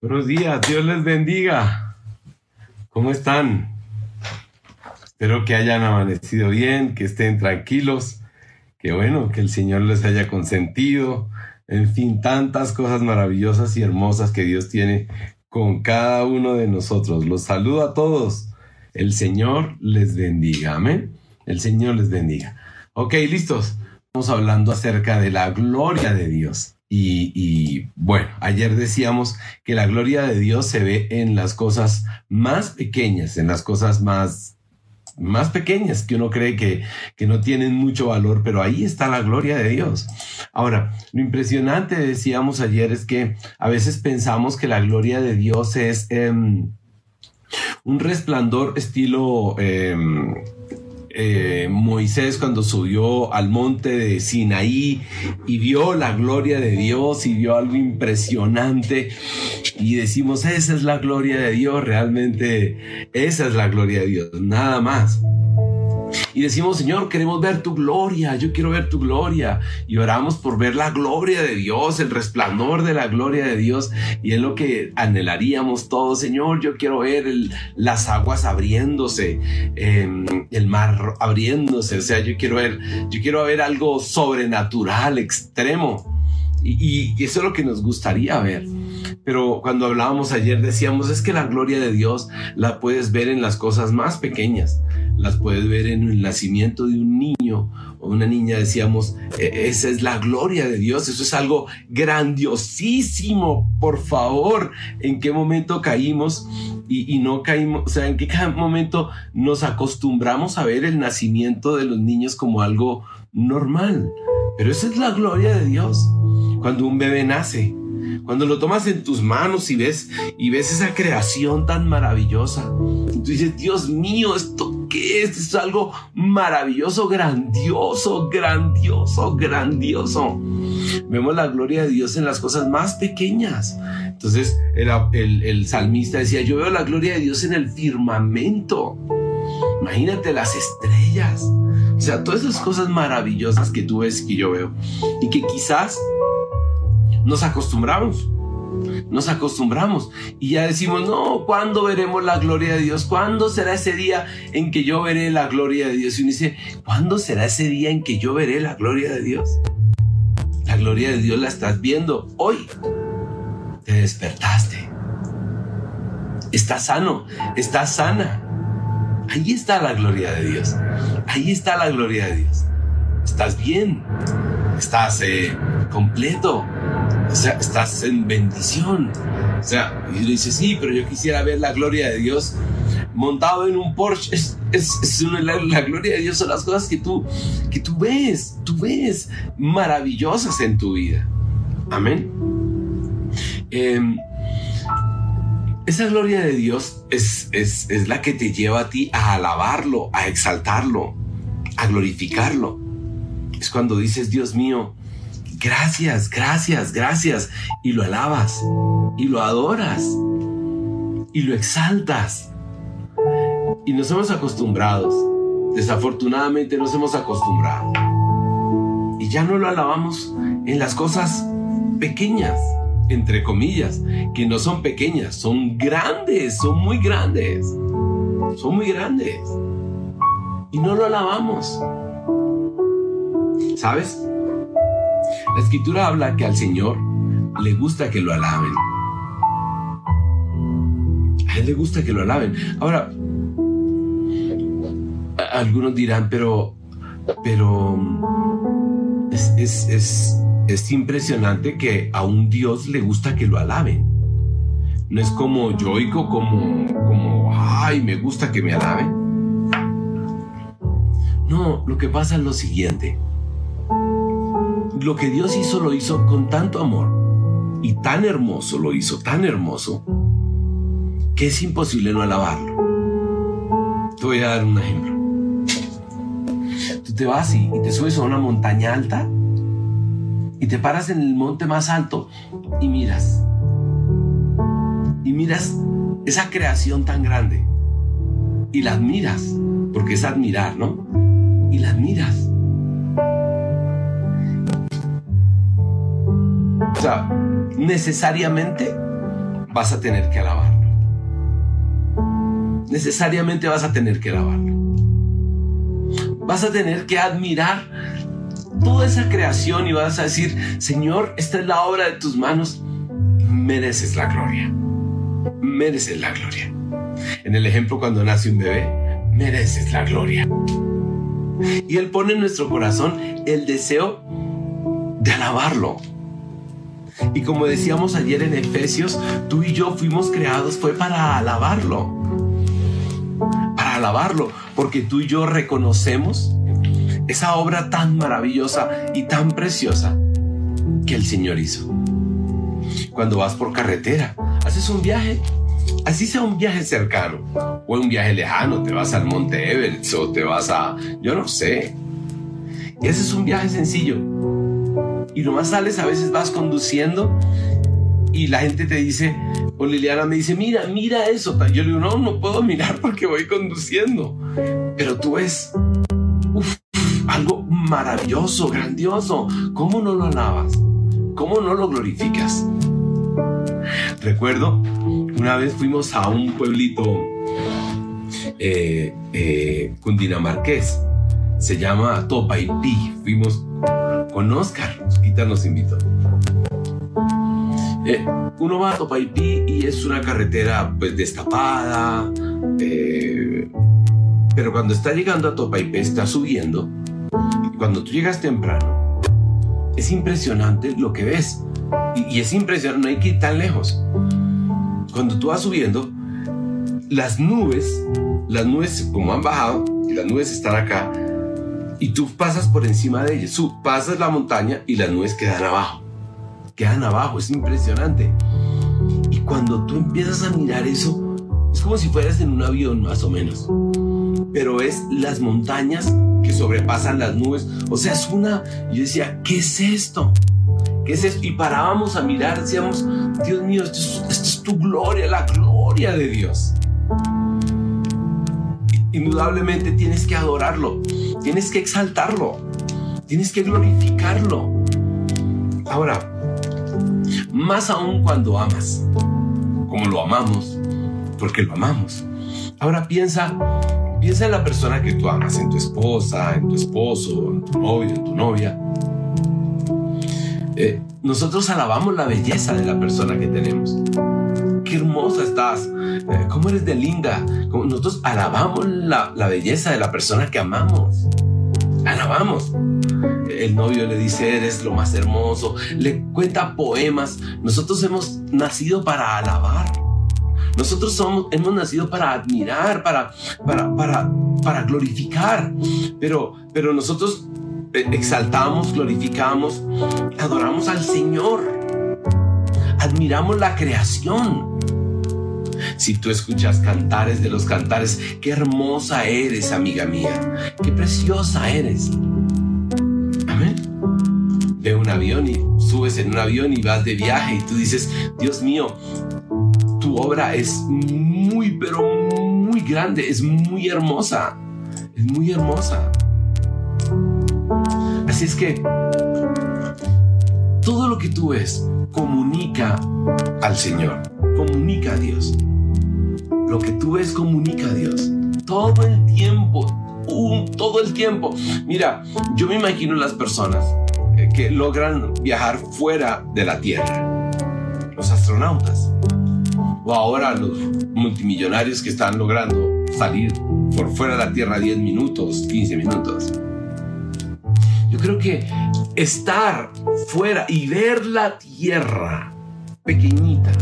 Buenos días, Dios les bendiga. ¿Cómo están? Espero que hayan amanecido bien, que estén tranquilos, que bueno, que el Señor les haya consentido. En fin, tantas cosas maravillosas y hermosas que Dios tiene con cada uno de nosotros. Los saludo a todos. El Señor les bendiga. Amén. El Señor les bendiga. Ok, listos. Estamos hablando acerca de la gloria de Dios. Y, bueno, ayer decíamos que la gloria de Dios se ve en las cosas más pequeñas, en las cosas más más pequeñas que uno cree que, que no tienen mucho valor, pero ahí está la gloria de Dios. Ahora, lo impresionante, decíamos ayer, es que a veces pensamos que la gloria de Dios es em, un resplandor estilo... Em, eh, Moisés cuando subió al monte de Sinaí y vio la gloria de Dios y vio algo impresionante y decimos, esa es la gloria de Dios, realmente esa es la gloria de Dios, nada más. Y decimos, Señor, queremos ver tu gloria, yo quiero ver tu gloria. Y oramos por ver la gloria de Dios, el resplandor de la gloria de Dios. Y es lo que anhelaríamos todos, Señor, yo quiero ver las aguas abriéndose, em, el mar abriéndose. O sea, yo quiero ver, yo quiero ver algo sobrenatural, extremo. Y, eso es lo que nos gustaría ver. Pero cuando hablábamos ayer decíamos, es que la gloria de Dios la puedes ver en las cosas más pequeñas las puedes ver en el nacimiento de un niño o una niña, decíamos, e, esa es la gloria de Dios, eso es algo grandiosísimo, por favor, ¿en qué momento caímos y, no caímos? O sea, ¿en qué momento nos acostumbramos a ver el nacimiento de los niños como algo normal? Pero esa es la gloria de Dios, cuando un bebé nace. Cuando lo tomas en tus manos y ves y ves esa creación tan maravillosa, tú dices, Dios mío, esto que es, es algo maravilloso, grandioso, grandioso, grandioso. Vemos la gloria de Dios en las cosas más pequeñas. Entonces el, el salmista decía, yo veo la gloria de Dios en el firmamento. Imagínate las estrellas. O sea, todas esas cosas maravillosas que tú ves que yo veo. Y que quizás nos acostumbramos nos acostumbramos y ya decimos, no, ¿cuándo veremos la gloria de Dios? ¿Cuándo será ese día en que yo veré la gloria de Dios? Y uno dice, ¿cuándo será ese día en que yo veré la gloria de Dios? La gloria de Dios la estás viendo hoy. Te despertaste. Estás sano, estás sana. Ahí está la gloria de Dios. Ahí está la gloria de Dios. Estás bien. Estás eh, completo o sea, estás en bendición. O sea, y le dice, sí, pero yo quisiera ver la gloria de Dios montado en un Porsche. Es, es, la, gloria de Dios son las cosas que tú, que tú ves, tú ves maravillosas en tu vida. Amén. Em, esa gloria de Dios es, es, es la que te lleva a ti a alabarlo, a exaltarlo, a glorificarlo. Es cuando dices, Dios mío, gracias, gracias, gracias. Y lo alabas, y lo adoras, y lo exaltas. Y nos hemos acostumbrado, desafortunadamente nos hemos acostumbrado. Y ya no lo alabamos en las cosas pequeñas, entre comillas, que no son pequeñas, son grandes, son muy grandes. Son muy grandes. Y no lo alabamos. ¿Sabes? La escritura habla que al Señor le gusta que lo alaben. A Él le gusta que lo alaben. Ahora, algunos dirán, pero, pero es, es, impresionante que a un Dios le gusta que lo alaben. No es como yoico, como, como, ay, me gusta que me alaben. No, lo que pasa es lo siguiente lo que Dios hizo lo hizo con tanto amor y tan hermoso lo hizo, tan hermoso, que es imposible no alabarlo. Te voy a dar un ejemplo. Tú te vas y, te subes a una montaña alta y te paras en el monte más alto y miras. Y miras esa creación tan grande. Y la admiras, porque es admirar, ¿no? Y la admiras. O sea, necesariamente vas a tener que alabarlo. Necesariamente vas a tener que alabarlo. Vas a tener que admirar toda esa creación y vas a decir, Señor, esta es la obra de tus manos, mereces la gloria. Mereces la gloria. En el ejemplo cuando nace un bebé, mereces la gloria. Y Él pone en nuestro corazón el deseo de alabarlo. Y como decíamos ayer en Efesios, tú y yo fuimos creados fue para alabarlo. Para alabarlo, porque tú y yo reconocemos esa obra tan maravillosa y tan preciosa que el Señor hizo. Cuando vas por carretera, haces un viaje, así sea un viaje cercano o un viaje lejano, te vas al Monte Everest o te vas a, yo no sé. Ese es un viaje sencillo. Y nomás sales, a veces vas conduciendo y la gente te dice, o Liliana me dice, mira, mira eso. Yo le digo, no, no puedo mirar porque voy conduciendo. Pero tú ves, algo maravilloso, grandioso. ¿Cómo no lo alabas? ¿Cómo no lo glorificas? Recuerdo, una vez fuimos a un pueblito eh, eh, cundinamarqués, se llama Topaipí. Fuimos con Oscar, Quita nos invitó. Eh, uno va a Topaipí y es una carretera pues destapada, pero cuando está llegando a Topaipí está subiendo cuando tú llegas temprano, es impresionante lo que ves. Y, es impresionante, no hay que ir tan lejos. Cuando tú vas subiendo, las nubes, las nubes como han bajado, y las nubes están acá, y tú pasas por encima de ellas. Tú pasas la montaña y las nubes quedan abajo. Quedan abajo, es impresionante. Y cuando tú empiezas a mirar eso, es como si fueras en un avión más o menos. Pero es las montañas que sobrepasan las nubes. O sea, es una... Yo decía, ¿qué es esto? ¿Qué es esto? Y parábamos a mirar, decíamos, Dios mío, esto es, tu gloria, la gloria de Dios. Indudablemente tienes que adorarlo, tienes que exaltarlo, tienes que glorificarlo. Ahora, más aún cuando amas, como lo amamos, porque lo amamos. Ahora piensa Piensa en la persona que tú amas, en tu esposa, en tu esposo, en tu novio, en tu novia. Eh, nosotros alabamos la belleza de la persona que tenemos. Qué hermosa estás, eh, cómo eres de linda. Nosotros alabamos la, la belleza de la persona que amamos. Alabamos. El novio le dice, eres lo más hermoso. Le cuenta poemas. Nosotros hemos nacido para alabar. Nosotros somos, hemos nacido para admirar, para, para, para, para glorificar, pero, pero nosotros eh, exaltamos, glorificamos, adoramos al Señor, admiramos la creación. Si tú escuchas cantares de los cantares, qué hermosa eres, amiga mía, qué preciosa eres. Amén. Ve un avión y subes en un avión y vas de viaje y tú dices, Dios mío, obra es muy, pero muy grande, es muy hermosa, es muy hermosa. Así es que todo lo que tú ves comunica al Señor, comunica a Dios. Lo que tú ves comunica a Dios. Todo el tiempo, todo el tiempo. Mira, yo me imagino las personas eh, que logran viajar fuera de la Tierra, los astronautas o ahora los multimillonarios que están logrando salir por fuera de la Tierra 10 minutos, 15 minutos. Yo creo que estar fuera y ver la Tierra pequeñita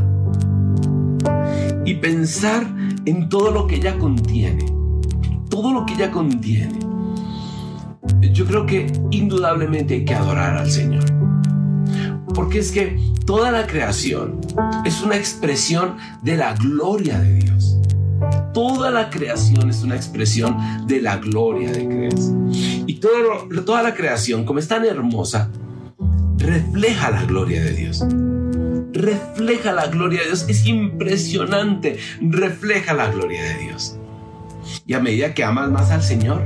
y pensar en todo lo que ella contiene, todo lo que ella contiene, yo creo que indudablemente hay que adorar al Señor. Porque es que toda la creación es una expresión de la gloria de Dios. Toda la creación es una expresión de la gloria de Dios. Y toda la creación, como es tan hermosa, refleja la gloria de Dios. Refleja la gloria de Dios. Es impresionante. Refleja la gloria de Dios. Y a medida que amas más al Señor,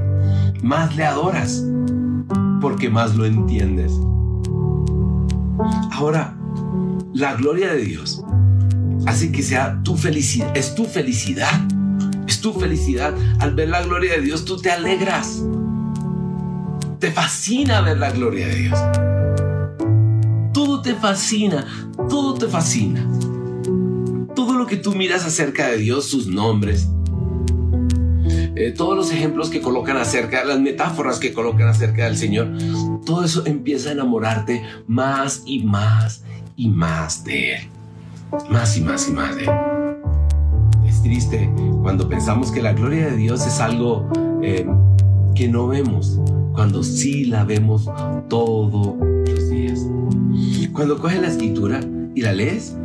más le adoras, porque más lo entiendes. Ahora, la gloria de Dios hace que sea tu felicidad, es tu felicidad, es tu felicidad. Al ver la gloria de Dios, tú te alegras. Te fascina ver la gloria de Dios. Todo te fascina, todo te fascina. Todo lo que tú miras acerca de Dios, sus nombres, eh, todos los ejemplos que colocan acerca, las metáforas que colocan acerca del Señor, todo eso empieza a enamorarte más y más y más de Él. Más y más y más de Él. Triste cuando pensamos que la gloria de Dios es algo eh, que no vemos, cuando sí la vemos todos los días. Cuando coges la escritura y la lees,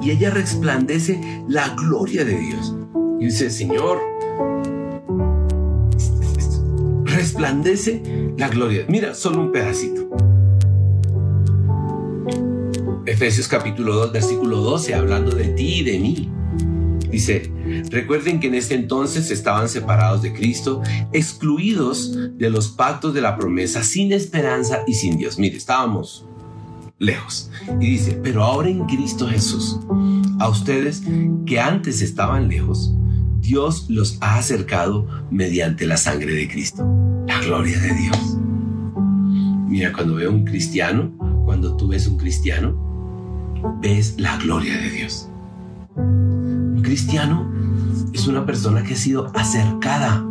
y ella resplandece la gloria de Dios. Y dice, Señor, resplandece la gloria. Mira, solo un pedacito. Efesios capítulo 2, versículo 12, hablando de ti y de mí. Dice, recuerden que en ese entonces estaban separados de Cristo, excluidos de los pactos de la promesa, sin esperanza y sin Dios. Mire, estábamos lejos. Y dice, pero ahora en Cristo Jesús, a ustedes que antes estaban lejos, Dios los ha acercado mediante la sangre de Cristo. La gloria de Dios. Mira, cuando veo un cristiano, cuando tú ves un cristiano, ves la gloria de Dios. Cristiano es una persona que ha sido acercada,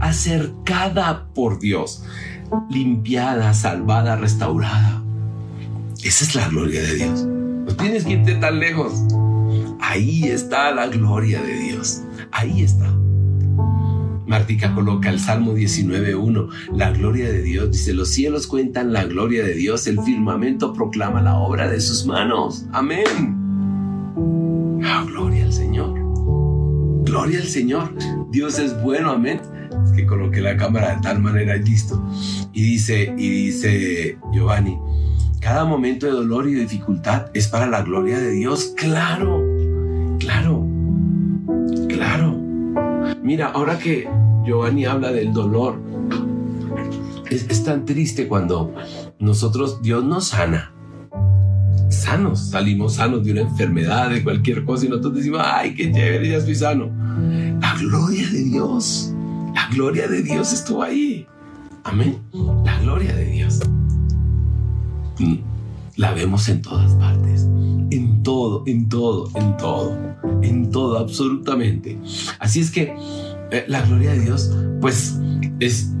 acercada por Dios, limpiada, salvada, restaurada. Esa es la gloria de Dios. No tienes que irte tan lejos. Ahí está la gloria de Dios. Ahí está. Martica coloca el Salmo 19.1, la gloria de Dios, dice, los cielos cuentan la gloria de Dios, el firmamento proclama la obra de sus manos. Amén. Señor. Gloria al Señor. Dios es bueno, amén. Es que coloqué la cámara de tal manera y listo. Y dice, y dice Giovanni, cada momento de dolor y dificultad es para la gloria de Dios. Claro, claro, claro. Mira, ahora que Giovanni habla del dolor, es, tan triste cuando nosotros, Dios nos sana. Sanos, salimos sanos de una enfermedad, de cualquier cosa, y nosotros decimos, ay, qué chévere, ya estoy sano. La gloria de Dios, la gloria de Dios estuvo ahí. Amén. La gloria de Dios. Mm. la vemos en todas partes, en todo, en todo, en todo, en todo, absolutamente. Así es que eh, la gloria de Dios, pues es,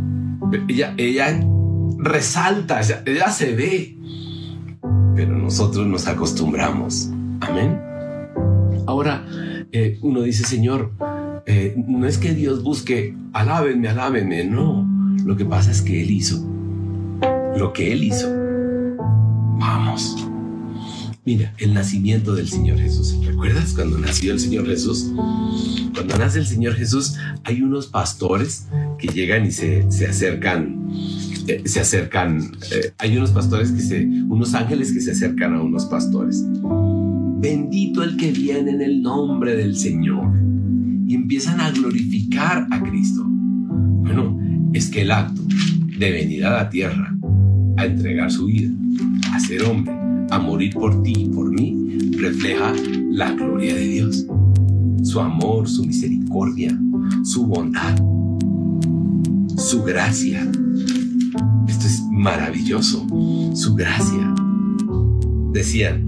ella, ella resalta, ella, se ve, pero nosotros nos acostumbramos. Amén. Ahora, eh, uno dice, Señor, eh, no es que Dios busque, alábenme, alábenme, no. Lo que pasa es que Él hizo lo que Él hizo Vamos. Mira, el nacimiento del Señor Jesús. ¿Recuerdas cuando nació el Señor Jesús? Cuando nace el Señor Jesús, hay unos pastores que llegan y se, se acercan. Eh, se acercan. Eh, hay unos pastores que se. unos ángeles que se acercan a unos pastores. Bendito el que viene en el nombre del Señor. Y empiezan a glorificar a Cristo. Bueno, es que el acto de venir a la tierra a entregar su vida a ser hombre, a morir por ti y por mí, refleja la gloria de Dios. Su amor, su misericordia, su bondad, su gracia. Esto es maravilloso. Su gracia. Decían,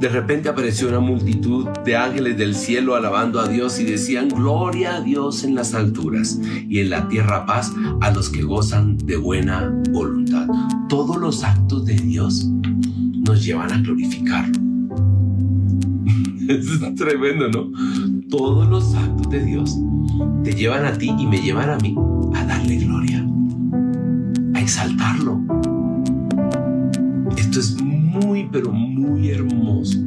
De repente apareció una multitud de ángeles del cielo alabando a Dios y decían, Gloria a Dios en las alturas y en la tierra paz a los que gozan de buena voluntad. Todos los actos de Dios nos llevan a glorificarlo. es tremendo, ¿no? Todos los actos de Dios te llevan a ti y me llevan a mí a darle gloria, a exaltarlo. Esto es muy, pero muy hermoso.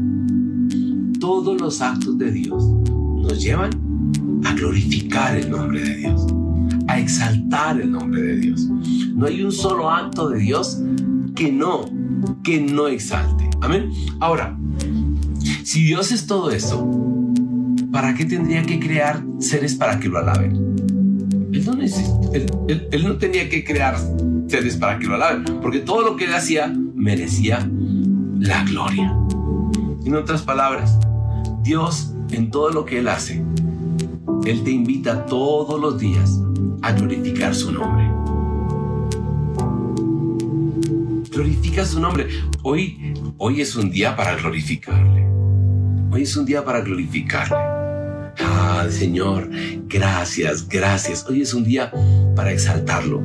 Todos los actos de Dios nos llevan a glorificar el nombre de Dios, a exaltar el nombre de Dios. No hay un solo acto de Dios que no, que no exalte. Amén. Ahora, si Dios es todo eso, ¿para qué tendría que crear seres para que lo alaben? Él no, tenía que crear seres para que lo alaben, porque todo lo que él hacía merecía la gloria. En otras palabras, Dios en todo lo que él hace, él te invita todos los días a glorificar su nombre. Glorifica su nombre. Hoy, hoy es un día para glorificarle. Hoy es un día para glorificarle. Ah, Señor, gracias, gracias. Hoy es un día para exaltarlo.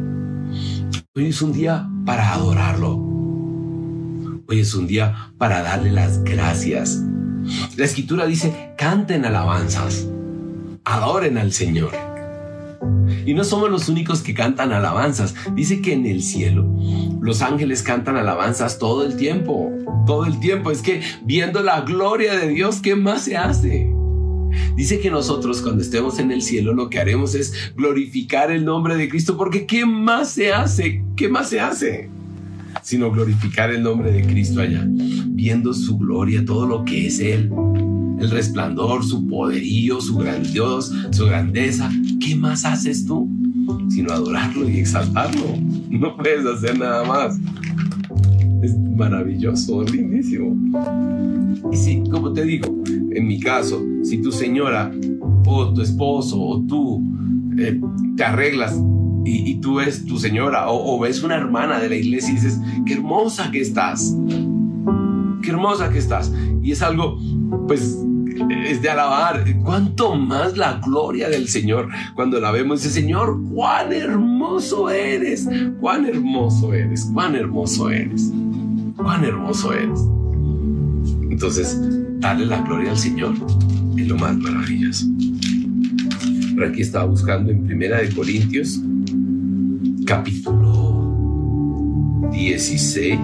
Hoy es un día para adorarlo. Hoy es un día para darle las gracias. La escritura dice, canten alabanzas, adoren al Señor. Y no somos los únicos que cantan alabanzas. Dice que en el cielo los ángeles cantan alabanzas todo el tiempo. Todo el tiempo. Es que viendo la gloria de Dios, ¿qué más se hace? Dice que nosotros cuando estemos en el cielo lo que haremos es glorificar el nombre de Cristo porque ¿qué más se hace? ¿Qué más se hace? Sino glorificar el nombre de Cristo allá, viendo su gloria, todo lo que es Él, el resplandor, su poderío, su grandios, su grandeza. ¿Qué más haces tú? Sino adorarlo y exaltarlo. No puedes hacer nada más. Es maravilloso, lindísimo. Y sí, como te digo, en mi caso, si tu señora o tu esposo o tú eh, te arreglas y, tú ves tu señora o, o ves una hermana de la iglesia y dices, qué hermosa que estás, qué hermosa que estás. Y es algo, pues, es de alabar. Cuánto más la gloria del Señor cuando la vemos. Dice, Señor, cuán hermoso eres, cuán hermoso eres, cuán hermoso eres, cuán hermoso eres. Entonces, darle la gloria al Señor es lo más maravilloso. Por aquí estaba buscando en Primera de Corintios, capítulo 16.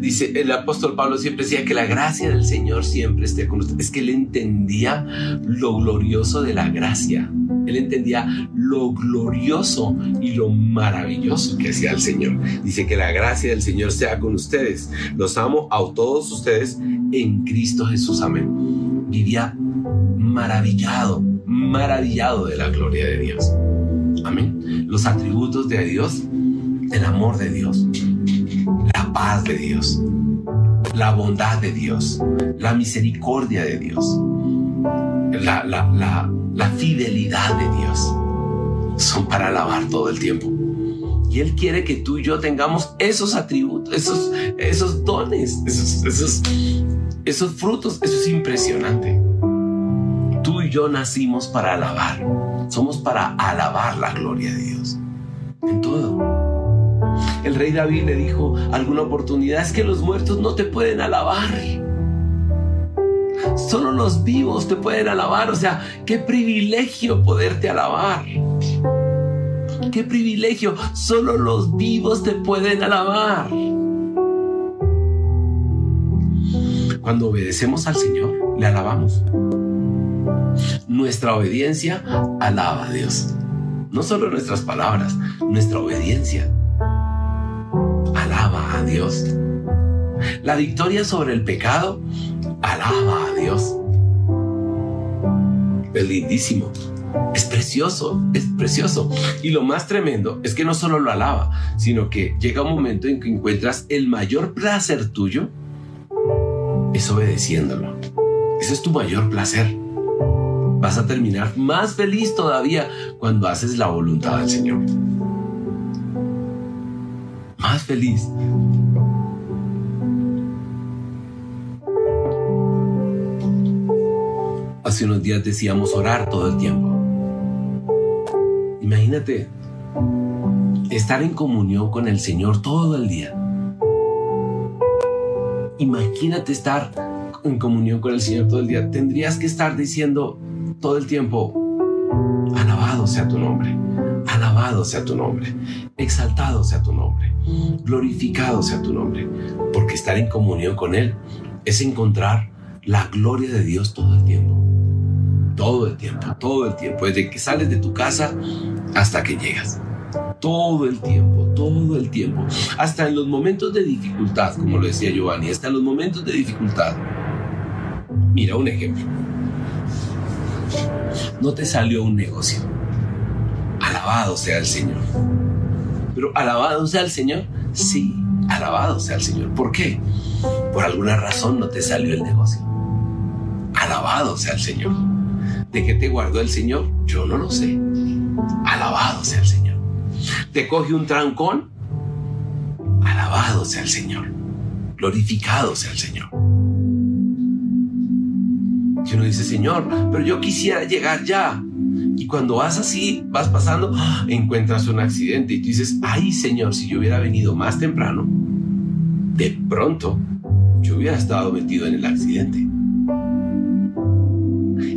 dice, el apóstol Pablo siempre decía que la gracia del Señor siempre esté con usted. Es que él entendía lo glorioso de la gracia. Él entendía lo glorioso y lo maravilloso que hacía el Señor. Dice que la gracia del Señor sea con ustedes. Los amo a todos ustedes en Cristo Jesús. Amén. Vivía maravillado, maravillado de la gloria de Dios. Amén. Los atributos de Dios, el amor de Dios, paz de Dios, la bondad de Dios, la misericordia de Dios, la, la, fidelidad de Dios. Son para alabar todo el tiempo. Y Él quiere que tú y yo tengamos esos atributos, esos, esos dones, esos, esos, esos frutos. Eso es impresionante. Tú y yo nacimos para alabar. Somos para alabar la gloria de Dios. En todo. El rey David le dijo alguna oportunidad, es que los muertos no te pueden alabar. Solo los vivos te pueden alabar. O sea, qué privilegio poderte alabar. Qué privilegio. Solo los vivos te pueden alabar. Cuando obedecemos al Señor, le alabamos. Nuestra obediencia alaba a Dios. No solo nuestras palabras, nuestra obediencia alaba a Dios. La victoria sobre el pecado alaba a Dios. Es lindísimo. Es precioso, es precioso. Y lo más tremendo es que no solo lo alaba, sino que llega un momento en que encuentras el mayor placer tuyo es obedeciéndolo. Ese es tu mayor placer. Vas a terminar más feliz todavía cuando haces la voluntad del Señor más feliz. Hace unos días decíamos orar todo el tiempo. Imagínate estar en comunión con el Señor todo el día. Imagínate estar en comunión con el Señor todo el día. Tendrías que estar diciendo todo el tiempo, alabado sea tu nombre, alabado sea tu nombre, exaltado sea tu nombre glorificado sea tu nombre, porque estar en comunión con Él es encontrar la gloria de Dios todo el tiempo. Todo el tiempo, todo el tiempo, desde que sales de tu casa hasta que llegas. Todo el tiempo, todo el tiempo. Hasta en los momentos de dificultad, como lo decía Giovanni, hasta en los momentos de dificultad. Mira un ejemplo. No te salió un negocio. Alabado sea el Señor. Pero alabado sea el Señor. Sí, alabado sea el Señor. ¿Por qué? Por alguna razón no te salió el negocio. Alabado sea el Señor. ¿De qué te guardó el Señor? Yo no lo sé. Alabado sea el Señor. ¿Te coge un trancón? Alabado sea el Señor. Glorificado sea el Señor. Y uno dice, Señor, pero yo quisiera llegar ya. Y cuando vas así, vas pasando, ¡ah! encuentras un accidente y tú dices, ay Señor, si yo hubiera venido más temprano, de pronto yo hubiera estado metido en el accidente.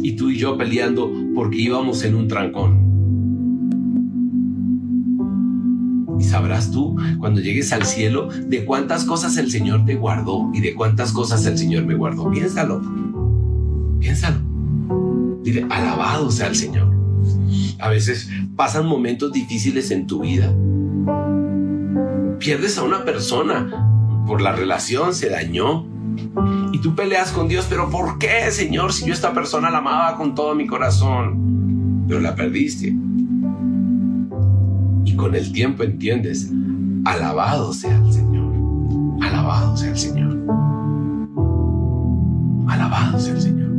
Y tú y yo peleando porque íbamos en un trancón. Y sabrás tú, cuando llegues al cielo, de cuántas cosas el Señor te guardó y de cuántas cosas el Señor me guardó. Piénsalo. Piénsalo. Dile, alabado sea el Señor. A veces pasan momentos difíciles en tu vida. Pierdes a una persona por la relación, se dañó. Tú peleas con Dios, pero ¿por qué, Señor, si yo esta persona la amaba con todo mi corazón? Pero la perdiste. Y con el tiempo entiendes, alabado sea el Señor. Alabado sea el Señor. Alabado sea el Señor.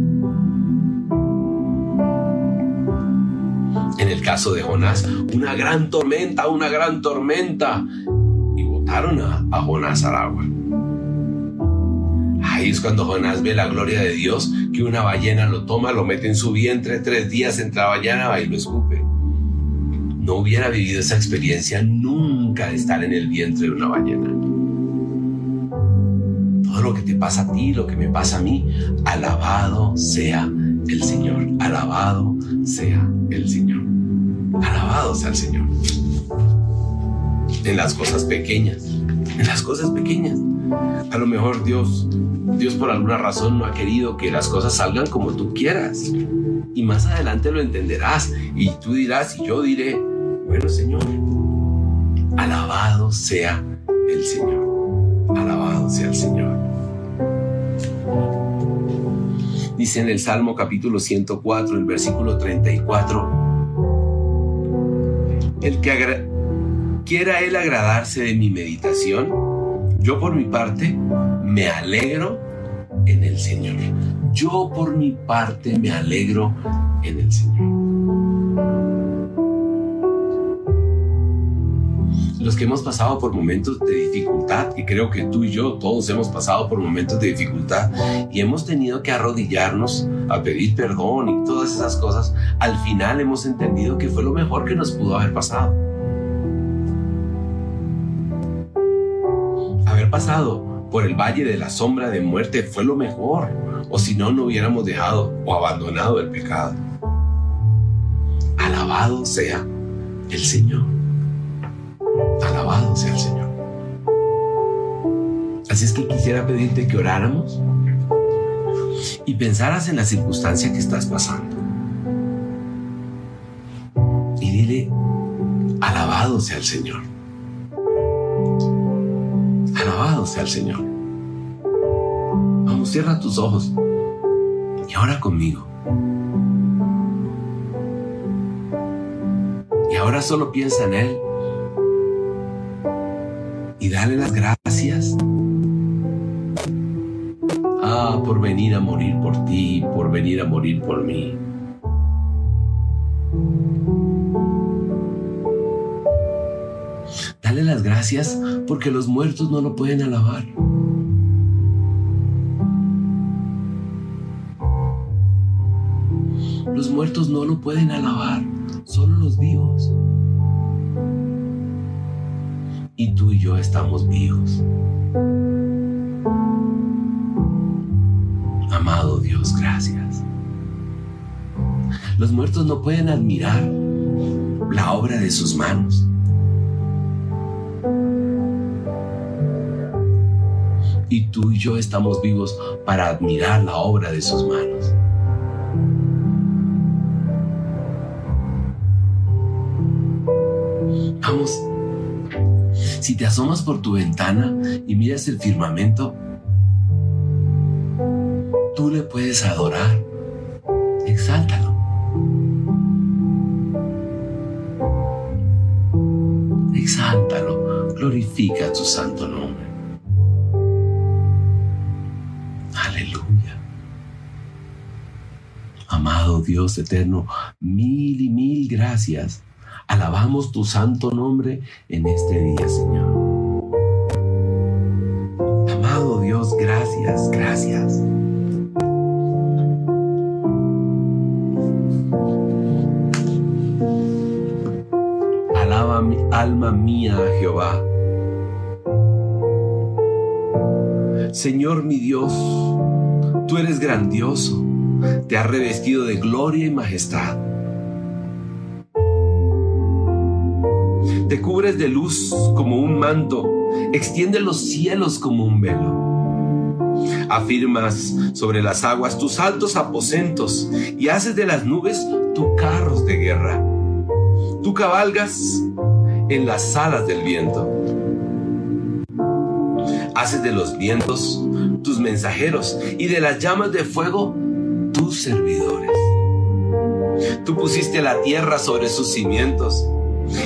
En el caso de Jonás, una gran tormenta, una gran tormenta. Y botaron a, Jonás al agua. Ahí es cuando Jonás ve la gloria de Dios, que una ballena lo toma, lo mete en su vientre, tres días entre la ballena y lo escupe. No hubiera vivido esa experiencia nunca de estar en el vientre de una ballena. Todo lo que te pasa a ti, lo que me pasa a mí, alabado sea el Señor, alabado sea el Señor. Alabado sea el Señor. En las cosas pequeñas, en las cosas pequeñas. A lo mejor Dios, Dios por alguna razón no ha querido que las cosas salgan como tú quieras. Y más adelante lo entenderás. Y tú dirás y yo diré, bueno Señor, alabado sea el Señor. Alabado sea el Señor. Dice en el Salmo capítulo 104, el versículo 34, el que quiera él agradarse de mi meditación, yo por mi parte me alegro en el Señor. Yo por mi parte me alegro en el Señor. Los que hemos pasado por momentos de dificultad, y creo que tú y yo todos hemos pasado por momentos de dificultad y hemos tenido que arrodillarnos a pedir perdón y todas esas cosas, al final hemos entendido que fue lo mejor que nos pudo haber pasado. Pasado por el valle de la sombra de muerte fue lo mejor, o si no, no hubiéramos dejado o abandonado el pecado. Alabado sea el Señor. Alabado sea el Señor. Así es que quisiera pedirte que oráramos y pensaras en la circunstancia que estás pasando. Y dile, alabado sea el Señor. Alabado sea el Señor. Vamos, cierra tus ojos y ahora conmigo. Y ahora solo piensa en Él y dale las gracias por venir a morir por ti, por venir a morir por mí. Gracias porque los muertos no lo pueden alabar. Los muertos no lo pueden alabar, solo los vivos. Y tú y yo estamos vivos. Dios, gracias. Los muertos no pueden admirar la obra de sus manos. Y tú y yo estamos vivos para admirar la obra de sus manos. Vamos, si te asomas por tu ventana y miras el firmamento, tú le puedes adorar. Exáltalo. Exáltalo. Glorifica tu santo nombre. Amado Dios eterno, mil y mil gracias. Alabamos tu santo nombre en este día, Señor. Amado Dios, gracias, gracias. Alaba mi alma mía a Jehová. Señor mi Dios, tú eres grandioso, te has revestido de gloria y majestad. Te cubres de luz como un manto, extiende los cielos como un velo. Afirmas sobre las aguas tus altos aposentos y haces de las nubes tus carros de guerra. Tú cabalgas en las alas del viento. Haces de los vientos tus mensajeros y de las llamas de fuego tus servidores. Tú pusiste la tierra sobre sus cimientos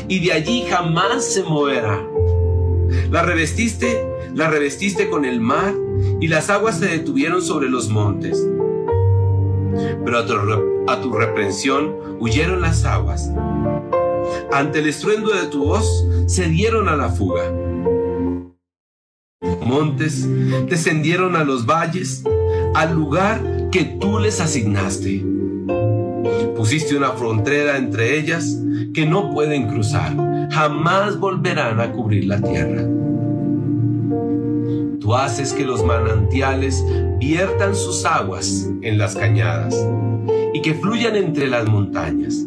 y de allí jamás se moverá. La revestiste, la revestiste con el mar y las aguas se detuvieron sobre los montes. Pero a tu, tu reprensión huyeron las aguas. Ante el estruendo de tu voz se dieron a la fuga. Montes descendieron a los valles, al lugar que tú les asignaste. Pusiste una frontera entre ellas que no pueden cruzar. Jamás volverán a cubrir la tierra. Tú haces que los manantiales viertan sus aguas en las cañadas y que fluyan entre las montañas.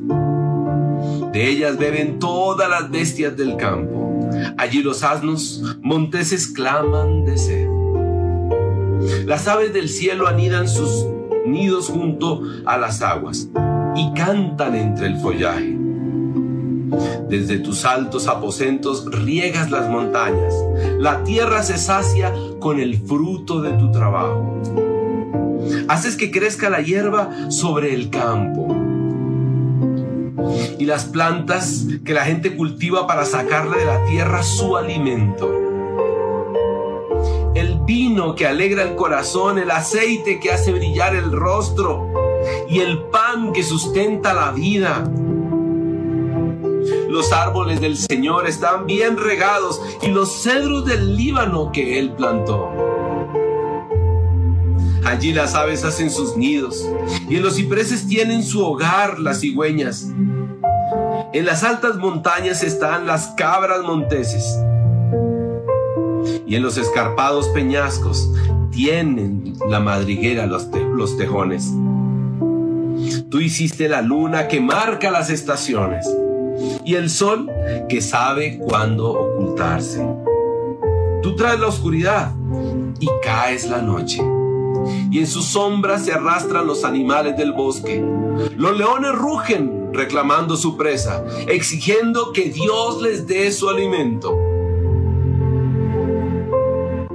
De ellas beben todas las bestias del campo. Allí los asnos monteses claman de sed. Las aves del cielo anidan sus nidos junto a las aguas y cantan entre el follaje. Desde tus altos aposentos riegas las montañas. La tierra se sacia con el fruto de tu trabajo. Haces que crezca la hierba sobre el campo. Y las plantas que la gente cultiva para sacarle de la tierra su alimento. El vino que alegra el corazón, el aceite que hace brillar el rostro y el pan que sustenta la vida los árboles del Señor están bien regados y los cedros del Líbano que Él plantó. Allí las aves hacen sus nidos y en los cipreses tienen su hogar las cigüeñas. En las altas montañas están las cabras monteses y en los escarpados peñascos tienen la madriguera los, los tejones. Tú hiciste la luna que marca las estaciones y el sol que sabe cuándo ocultarse. Tú traes la oscuridad y caes la noche. Y en sus sombras se arrastran los animales del bosque. Los leones rugen reclamando su presa, exigiendo que Dios les dé su alimento.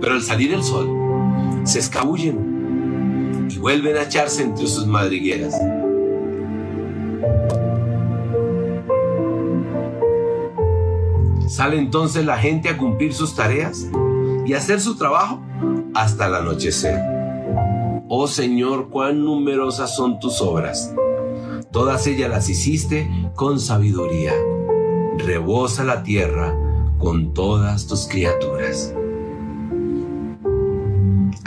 Pero al salir el sol, se escabullen y vuelven a echarse entre sus madrigueras. Sale entonces la gente a cumplir sus tareas y hacer su trabajo hasta el anochecer. Oh Señor, cuán numerosas son tus obras. Todas ellas las hiciste con sabiduría. Rebosa la tierra con todas tus criaturas.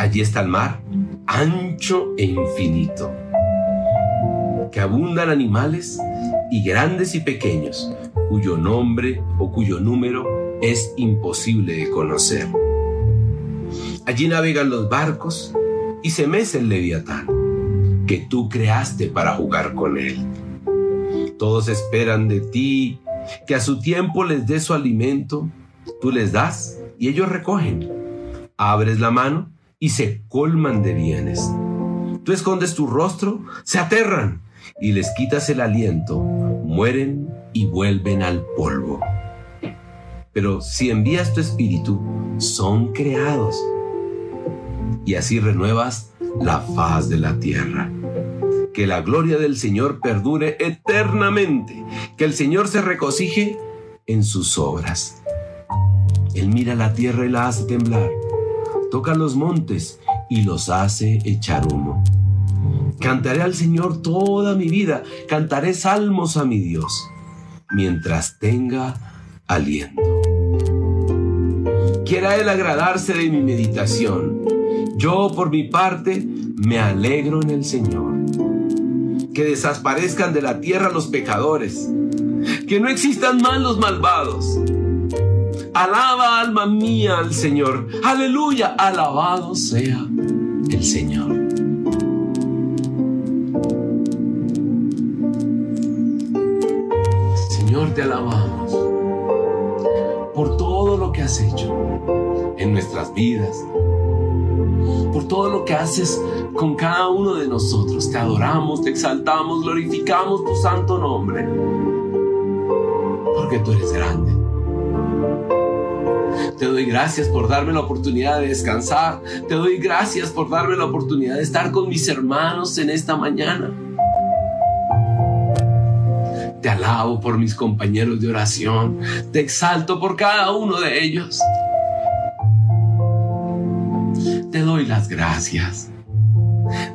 Allí está el mar, ancho e infinito, que abundan animales y grandes y pequeños, cuyo nombre o cuyo número es imposible de conocer. Allí navegan los barcos y se mece el leviatán, que tú creaste para jugar con él. Todos esperan de ti que a su tiempo les dé su alimento, tú les das y ellos recogen. Abres la mano y se colman de bienes. Tú escondes tu rostro, se aterran y les quitas el aliento, mueren y vuelven al polvo. Pero si envías tu espíritu, son creados. Y así renuevas la faz de la tierra. Que la gloria del Señor perdure eternamente, que el Señor se regocije en sus obras. Él mira la tierra y la hace temblar, toca los montes y los hace echar humo. Cantaré al Señor toda mi vida, cantaré salmos a mi Dios, mientras tenga aliento. Quiera Él agradarse de mi meditación. Yo, por mi parte, me alegro en el Señor. Que desaparezcan de la tierra los pecadores. Que no existan más los malvados. Alaba alma mía al Señor. Aleluya, alabado sea el Señor. Señor, te alabamos por todo lo que has hecho en nuestras vidas, por todo lo que haces con cada uno de nosotros. Te adoramos, te exaltamos, glorificamos tu santo nombre, porque tú eres grande. Te doy gracias por darme la oportunidad de descansar. Te doy gracias por darme la oportunidad de estar con mis hermanos en esta mañana. Te alabo por mis compañeros de oración. Te exalto por cada uno de ellos. Te doy las gracias.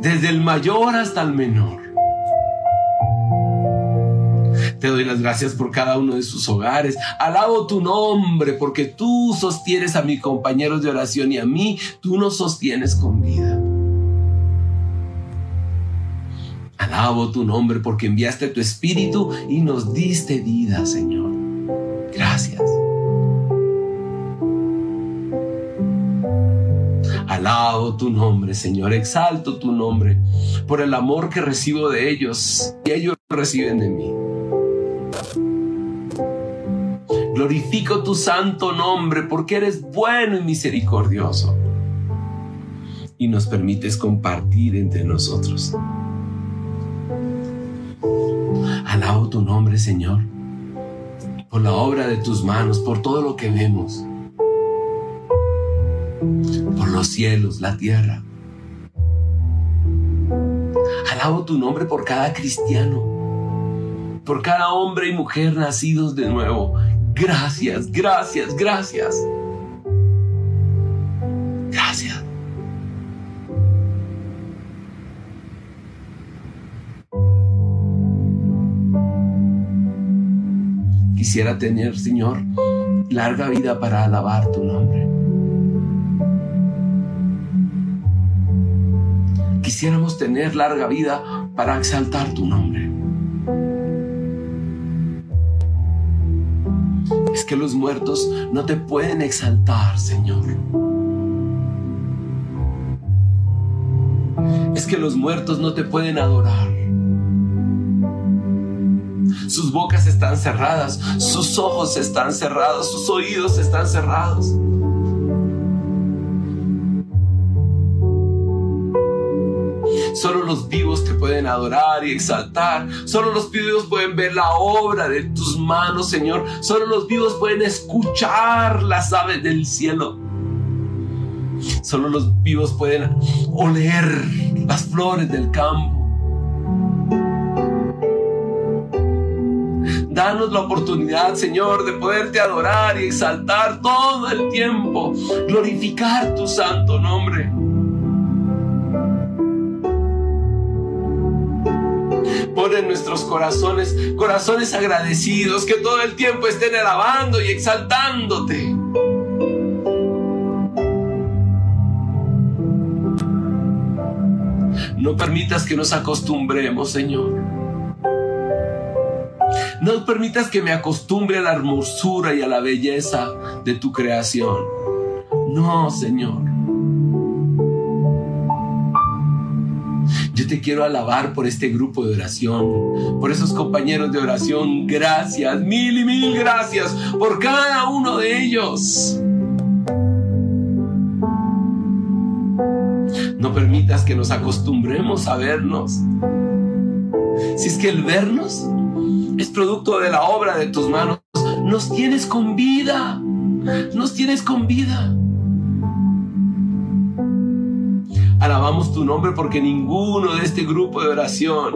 Desde el mayor hasta el menor. Te doy las gracias por cada uno de sus hogares. Alabo tu nombre porque tú sostienes a mis compañeros de oración y a mí tú nos sostienes con vida. Alabo tu nombre porque enviaste tu espíritu y nos diste vida, Señor. Gracias. Alabo tu nombre, Señor. Exalto tu nombre por el amor que recibo de ellos y ellos reciben de mí. Glorifico tu santo nombre porque eres bueno y misericordioso y nos permites compartir entre nosotros. Alabo tu nombre, Señor, por la obra de tus manos, por todo lo que vemos, por los cielos, la tierra. Alabo tu nombre por cada cristiano, por cada hombre y mujer nacidos de nuevo. Gracias, gracias, gracias. Gracias. Quisiera tener, Señor, larga vida para alabar tu nombre. Quisiéramos tener larga vida para exaltar tu nombre. Es que los muertos no te pueden exaltar, Señor. Es que los muertos no te pueden adorar. Sus bocas están cerradas, sus ojos están cerrados, sus oídos están cerrados. Los vivos te pueden adorar y exaltar. Solo los vivos pueden ver la obra de tus manos, Señor. Solo los vivos pueden escuchar las aves del cielo. Solo los vivos pueden oler las flores del campo. Danos la oportunidad, Señor, de poderte adorar y exaltar todo el tiempo, glorificar tu santo nombre. Pon en nuestros corazones corazones agradecidos que todo el tiempo estén alabando y exaltándote. No permitas que nos acostumbremos, Señor. No permitas que me acostumbre a la hermosura y a la belleza de tu creación. No, Señor. Te quiero alabar por este grupo de oración, por esos compañeros de oración. Gracias, mil y mil gracias por cada uno de ellos. No permitas que nos acostumbremos a vernos. Si es que el vernos es producto de la obra de tus manos, nos tienes con vida. Nos tienes con vida. Alabamos tu nombre porque ninguno de este grupo de oración,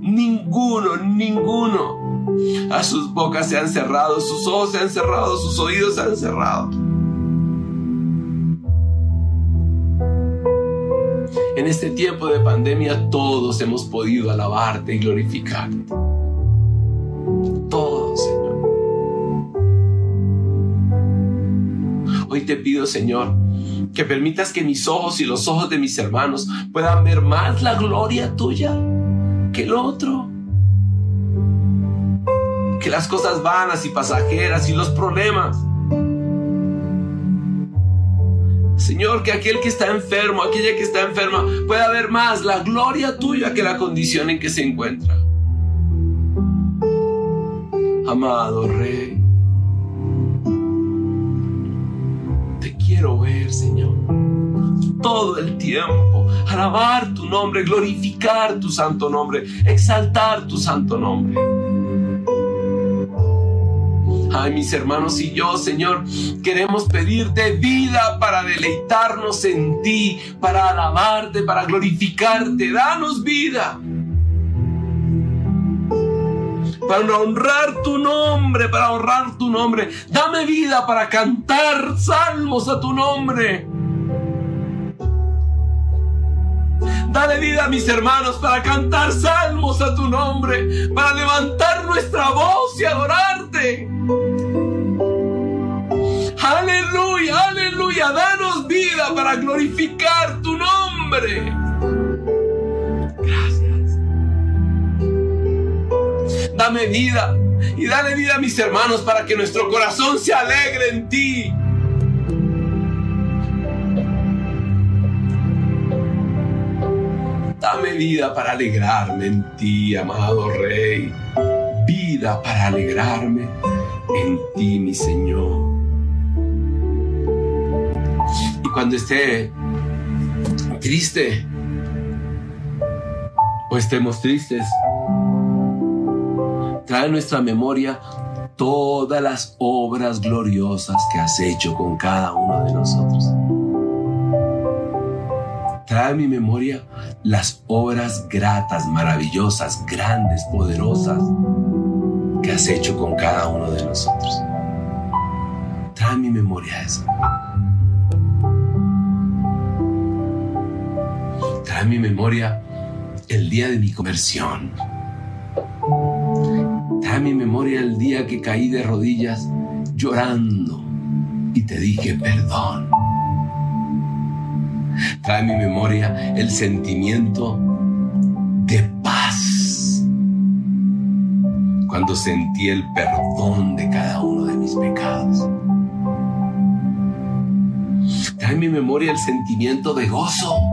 ninguno, ninguno, a sus bocas se han cerrado, sus ojos se han cerrado, sus oídos se han cerrado. En este tiempo de pandemia todos hemos podido alabarte y glorificarte. Todos, Señor. Hoy te pido, Señor, que permitas que mis ojos y los ojos de mis hermanos puedan ver más la gloria tuya que el otro. Que las cosas vanas y pasajeras y los problemas. Señor, que aquel que está enfermo, aquella que está enferma, pueda ver más la gloria tuya que la condición en que se encuentra. Amado Rey, quiero ver, Señor, todo el tiempo, alabar tu nombre, glorificar tu santo nombre, exaltar tu santo nombre. Ay, mis hermanos y yo, Señor, queremos pedirte vida para deleitarnos en ti, para alabarte, para glorificarte. Danos vida para honrar tu nombre, para honrar tu nombre. Dame vida para cantar salmos a tu nombre. Dale vida a mis hermanos para cantar salmos a tu nombre, para levantar nuestra voz y adorarte. Aleluya, aleluya, danos vida para glorificar tu nombre. Dame vida y dale vida a mis hermanos para que nuestro corazón se alegre en ti. Dame vida para alegrarme en ti, amado Rey. Vida para alegrarme en ti, mi Señor. Y cuando esté triste o estemos tristes, trae en nuestra memoria todas las obras gloriosas que has hecho con cada uno de nosotros. Trae a mi memoria las obras gratas, maravillosas, grandes, poderosas que has hecho con cada uno de nosotros. Trae a mi memoria eso. Trae a mi memoria el día de mi conversión Trae a mi memoria el día que caí de rodillas llorando y te dije perdón. Trae a mi memoria el sentimiento de paz cuando sentí el perdón de cada uno de mis pecados. Trae a mi memoria el sentimiento de gozo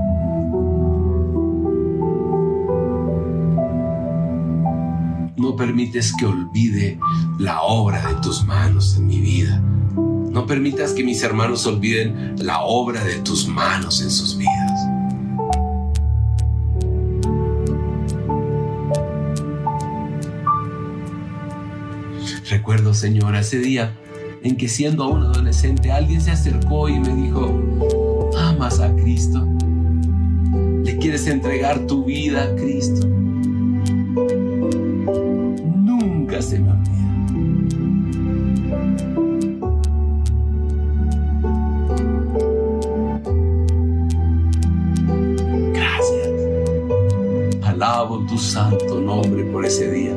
permites que olvide la obra de tus manos en mi vida. No permitas que mis hermanos olviden la obra de tus manos en sus vidas. Recuerdo, Señor, ese día en que siendo aún adolescente alguien se acercó y me dijo, amas a Cristo, le quieres entregar tu vida a Cristo. Se me olvida. Gracias. Alabo tu santo nombre por ese día.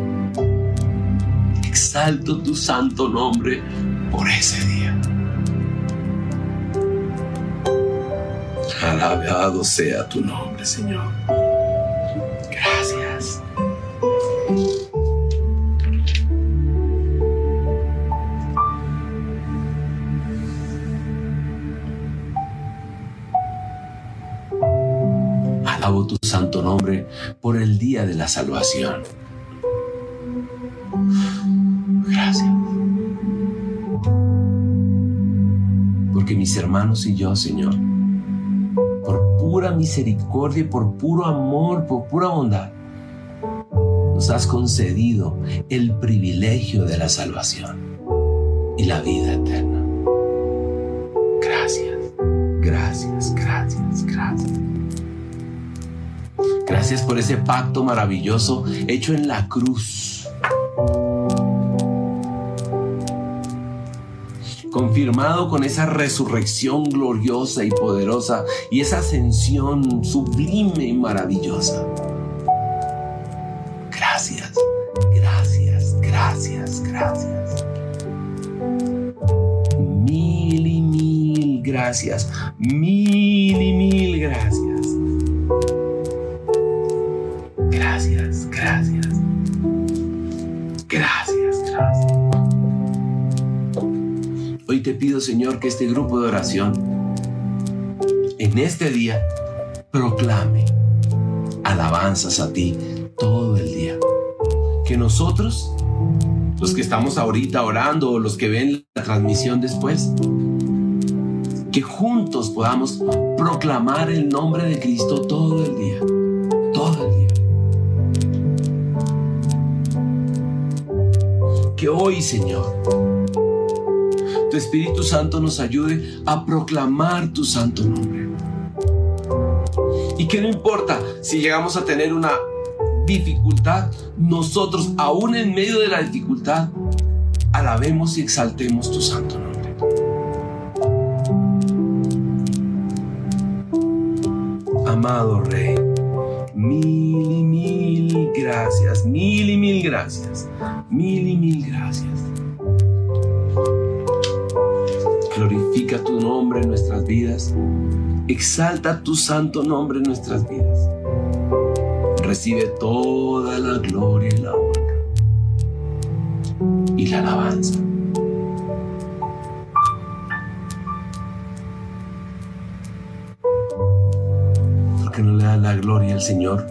Exalto tu santo nombre por ese día. Alabado sea tu nombre, Señor. De la salvación. Gracias. Porque mis hermanos y yo, Señor, por pura misericordia por puro amor, por pura bondad, nos has concedido el privilegio de la salvación y la vida eterna. Por ese pacto maravilloso hecho en la cruz. Confirmado con esa resurrección gloriosa y poderosa y esa ascensión sublime y maravillosa. Gracias, gracias, gracias, gracias. Mil y mil gracias. Mil y mil gracias. Te pido, Señor, que este grupo de oración en este día proclame alabanzas a ti todo el día. Que nosotros, los que estamos ahorita orando o los que ven la transmisión después, que juntos podamos proclamar el nombre de Cristo todo el día, Que hoy, Señor, tu Espíritu Santo nos ayude a proclamar tu santo nombre. Y que no importa si llegamos a tener una dificultad, nosotros aún en medio de la dificultad, alabemos y exaltemos tu santo nombre. Amado Rey, mil y mil gracias, mil y mil gracias, mil y mil gracias. Glorifica tu nombre en nuestras vidas. Exalta tu santo nombre en nuestras vidas. Recibe toda la gloria y la honra y la alabanza. ¿Por qué no le das la gloria al Señor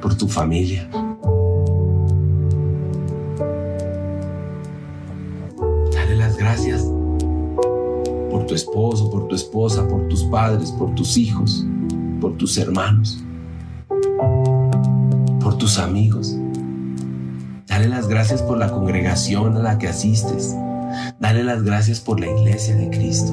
por tu familia? Por tu esposa, por tus padres, por tus hijos, por tus hermanos, por tus amigos. Dale las gracias por la congregación a la que asistes. Dale las gracias por la iglesia de Cristo.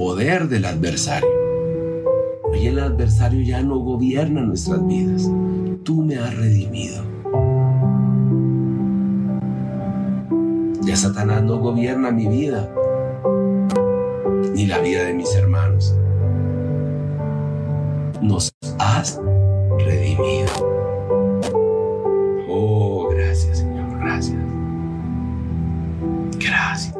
Poder del adversario. Hoy el adversario ya no gobierna nuestras vidas. Tú me has redimido. Ya Satanás no gobierna mi vida, ni la vida de mis hermanos. Nos has redimido. Oh, gracias Señor, gracias. Gracias,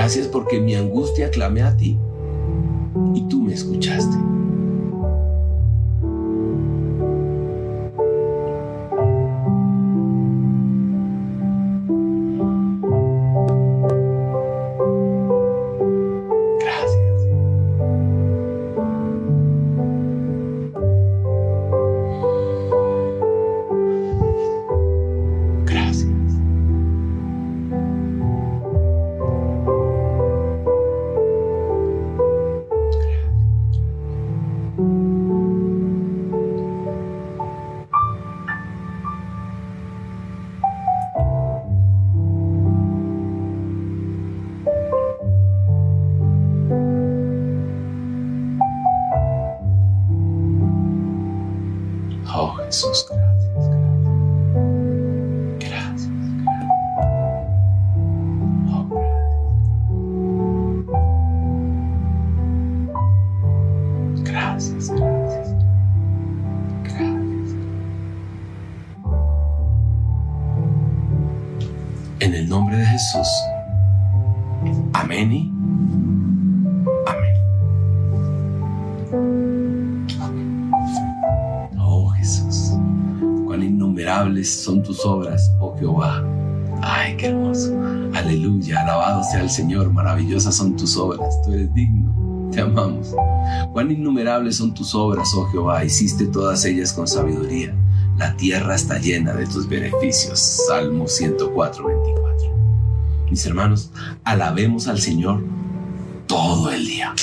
gracias. Porque mi angustia clamé a ti y tú me escuchaste. Son tus obras, oh Jehová. Ay, qué hermoso. Aleluya, alabado sea el Señor, maravillosas son tus obras, tú eres digno, te amamos. Cuán innumerables son tus obras, oh Jehová, hiciste todas ellas con sabiduría. La tierra está llena de tus beneficios. Salmo 104, 24. Mis hermanos, alabemos al Señor todo el día,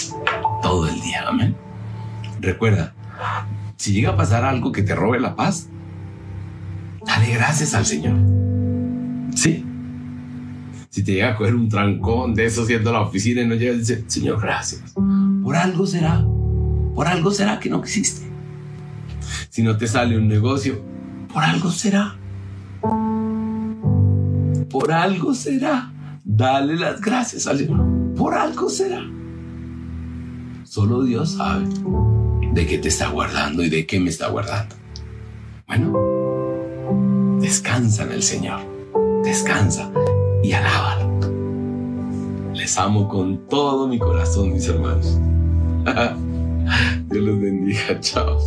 todo el día, amén. Recuerda, si llega a pasar algo que te robe la paz, dale gracias al Señor. Sí. Si te llega a coger un trancón de eso siendo la oficina y no llega y dice, Señor, gracias. Por algo será. Por algo será que no existe. Si no te sale un negocio, por algo será. Por algo será. Dale las gracias al Señor. Por algo será. Solo Dios sabe de qué te está guardando y de qué me está guardando. Bueno, descansa en el Señor. Descansa y alábalo. Les amo con todo mi corazón, mis hermanos. Dios los bendiga. Chao.